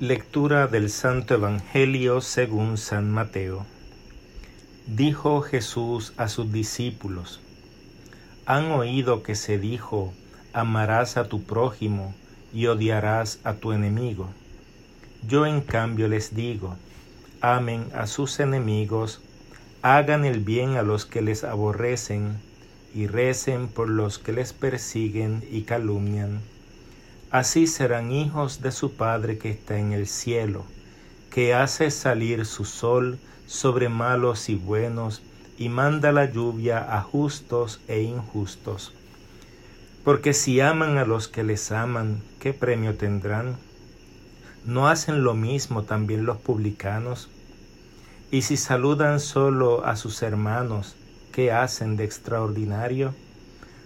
Lectura del Santo Evangelio según San Mateo. Dijo Jesús a sus discípulos, Han oído que se dijo, amarás a tu prójimo y odiarás a tu enemigo. Yo en cambio les digo, amen a sus enemigos, hagan el bien a los que les aborrecen, y recen por los que les persiguen y calumnian Así serán hijos de su Padre que está en el cielo, que hace salir su sol sobre malos y buenos, y manda la lluvia a justos e injustos. Porque si aman a los que les aman, ¿qué premio tendrán? ¿No hacen lo mismo también los publicanos? Y si saludan solo a sus hermanos, ¿qué hacen de extraordinario?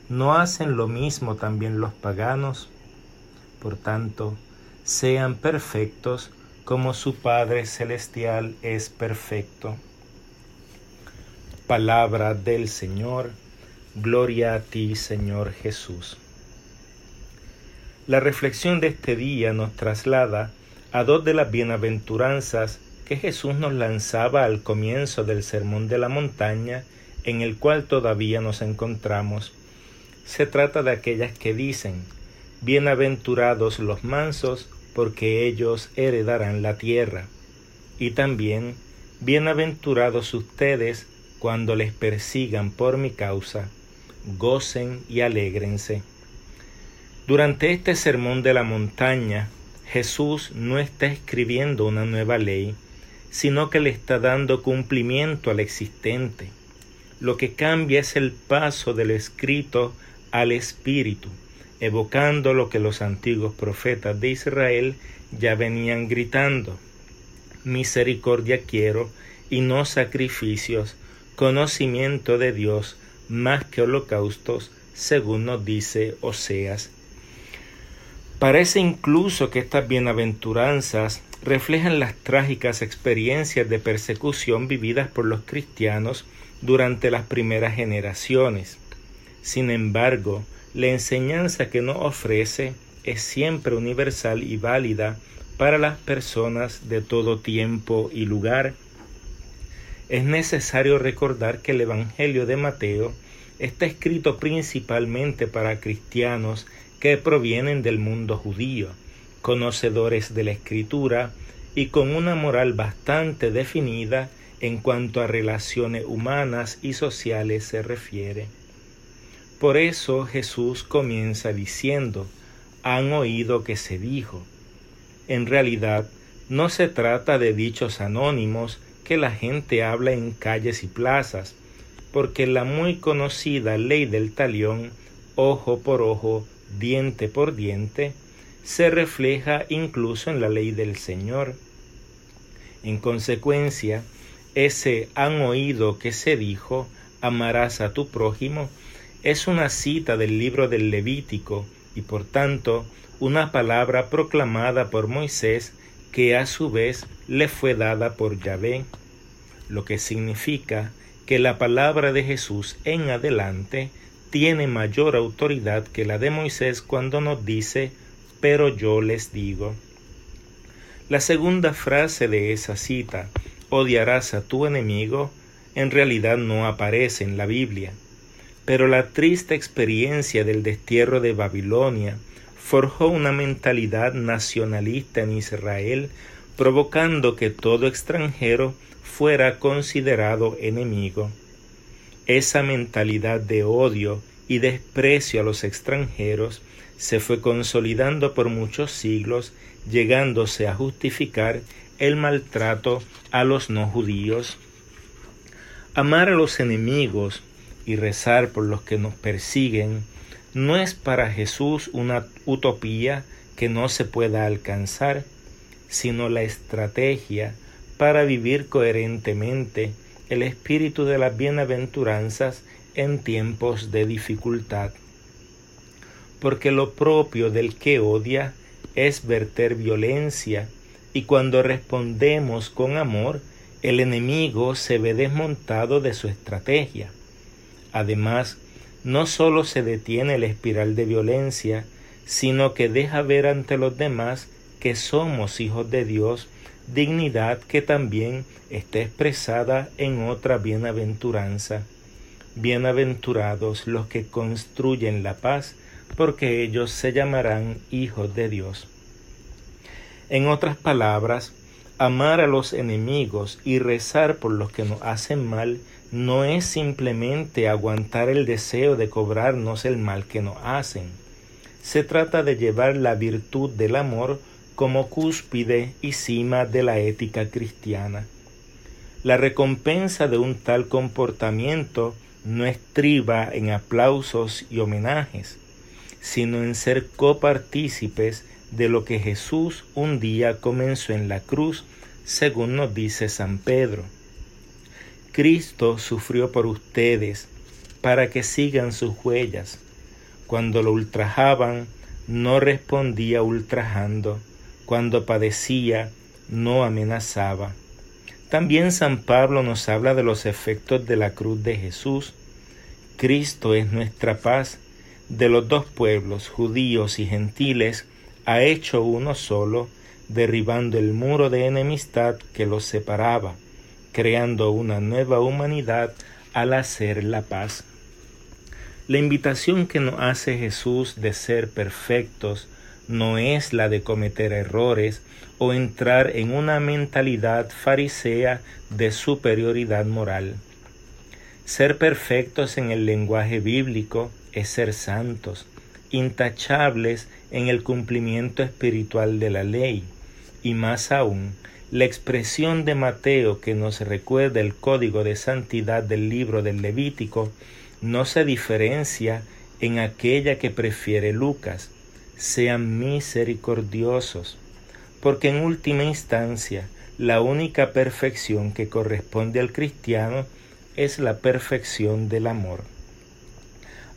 ¿No hacen lo mismo también los paganos? Por tanto, sean perfectos como su Padre Celestial es perfecto. Palabra del Señor, gloria a ti Señor Jesús. La reflexión de este día nos traslada a dos de las bienaventuranzas que Jesús nos lanzaba al comienzo del Sermón de la Montaña, en el cual todavía nos encontramos. Se trata de aquellas que dicen, Bienaventurados los mansos, porque ellos heredarán la tierra. Y también, bienaventurados ustedes cuando les persigan por mi causa, gocen y alégrense. Durante este sermón de la montaña, Jesús no está escribiendo una nueva ley, sino que le está dando cumplimiento al existente. Lo que cambia es el paso del escrito al espíritu evocando lo que los antiguos profetas de Israel ya venían gritando. Misericordia quiero y no sacrificios, conocimiento de Dios más que holocaustos, según nos dice Oseas. Parece incluso que estas bienaventuranzas reflejan las trágicas experiencias de persecución vividas por los cristianos durante las primeras generaciones. Sin embargo, la enseñanza que nos ofrece es siempre universal y válida para las personas de todo tiempo y lugar. Es necesario recordar que el Evangelio de Mateo está escrito principalmente para cristianos que provienen del mundo judío, conocedores de la escritura y con una moral bastante definida en cuanto a relaciones humanas y sociales se refiere. Por eso Jesús comienza diciendo, han oído que se dijo. En realidad, no se trata de dichos anónimos que la gente habla en calles y plazas, porque la muy conocida ley del talión, ojo por ojo, diente por diente, se refleja incluso en la ley del Señor. En consecuencia, ese han oído que se dijo, amarás a tu prójimo, es una cita del libro del Levítico y por tanto una palabra proclamada por Moisés que a su vez le fue dada por Yahvé, lo que significa que la palabra de Jesús en adelante tiene mayor autoridad que la de Moisés cuando nos dice, pero yo les digo. La segunda frase de esa cita, odiarás a tu enemigo, en realidad no aparece en la Biblia. Pero la triste experiencia del destierro de Babilonia forjó una mentalidad nacionalista en Israel, provocando que todo extranjero fuera considerado enemigo. Esa mentalidad de odio y desprecio a los extranjeros se fue consolidando por muchos siglos, llegándose a justificar el maltrato a los no judíos. Amar a los enemigos y rezar por los que nos persiguen no es para Jesús una utopía que no se pueda alcanzar, sino la estrategia para vivir coherentemente el espíritu de las bienaventuranzas en tiempos de dificultad. Porque lo propio del que odia es verter violencia, y cuando respondemos con amor, el enemigo se ve desmontado de su estrategia. Además, no sólo se detiene la espiral de violencia, sino que deja ver ante los demás que somos hijos de Dios, dignidad que también está expresada en otra bienaventuranza. Bienaventurados los que construyen la paz, porque ellos se llamarán hijos de Dios. En otras palabras, amar a los enemigos y rezar por los que nos hacen mal no es simplemente aguantar el deseo de cobrarnos el mal que nos hacen. Se trata de llevar la virtud del amor como cúspide y cima de la ética cristiana. La recompensa de un tal comportamiento no estriba en aplausos y homenajes, sino en ser copartícipes de lo que Jesús un día comenzó en la cruz, según nos dice San Pedro. Cristo sufrió por ustedes para que sigan sus huellas. Cuando lo ultrajaban, no respondía ultrajando. Cuando padecía, no amenazaba. También San Pablo nos habla de los efectos de la cruz de Jesús. Cristo es nuestra paz. De los dos pueblos, judíos y gentiles, ha hecho uno solo, derribando el muro de enemistad que los separaba, creando una nueva humanidad al hacer la paz. La invitación que nos hace Jesús de ser perfectos no es la de cometer errores o entrar en una mentalidad farisea de superioridad moral. Ser perfectos en el lenguaje bíblico es ser santos, intachables en el cumplimiento espiritual de la ley, y más aún, la expresión de Mateo que nos recuerda el código de santidad del libro del Levítico no se diferencia en aquella que prefiere Lucas, sean misericordiosos, porque en última instancia la única perfección que corresponde al cristiano es la perfección del amor.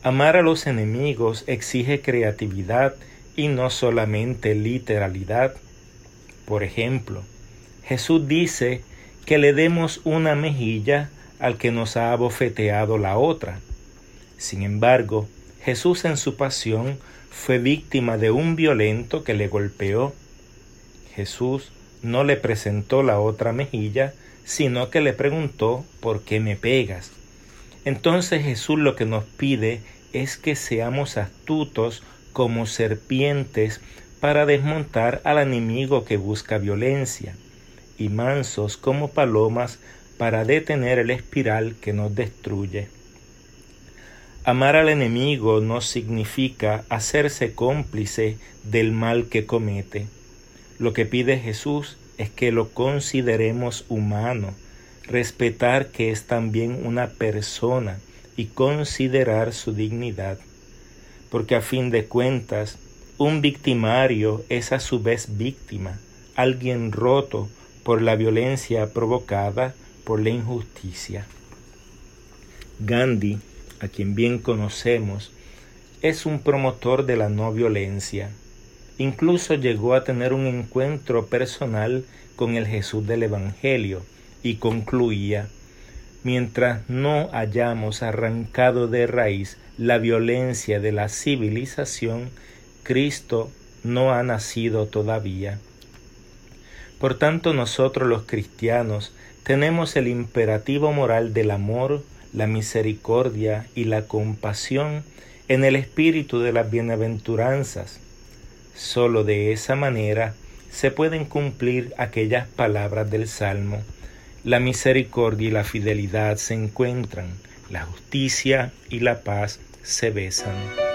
Amar a los enemigos exige creatividad y no solamente literalidad. Por ejemplo, Jesús dice que le demos una mejilla al que nos ha abofeteado la otra. Sin embargo, Jesús en su pasión fue víctima de un violento que le golpeó. Jesús no le presentó la otra mejilla, sino que le preguntó ¿por qué me pegas? Entonces Jesús lo que nos pide es que seamos astutos como serpientes para desmontar al enemigo que busca violencia, y mansos como palomas para detener el espiral que nos destruye. Amar al enemigo no significa hacerse cómplice del mal que comete. Lo que pide Jesús es que lo consideremos humano, respetar que es también una persona y considerar su dignidad. Porque a fin de cuentas, un victimario es a su vez víctima, alguien roto por la violencia provocada por la injusticia. Gandhi a quien bien conocemos, es un promotor de la no violencia. Incluso llegó a tener un encuentro personal con el Jesús del Evangelio y concluía, mientras no hayamos arrancado de raíz la violencia de la civilización, Cristo no ha nacido todavía. Por tanto nosotros los cristianos tenemos el imperativo moral del amor, la misericordia y la compasión en el espíritu de las bienaventuranzas. Solo de esa manera se pueden cumplir aquellas palabras del Salmo. La misericordia y la fidelidad se encuentran, la justicia y la paz se besan.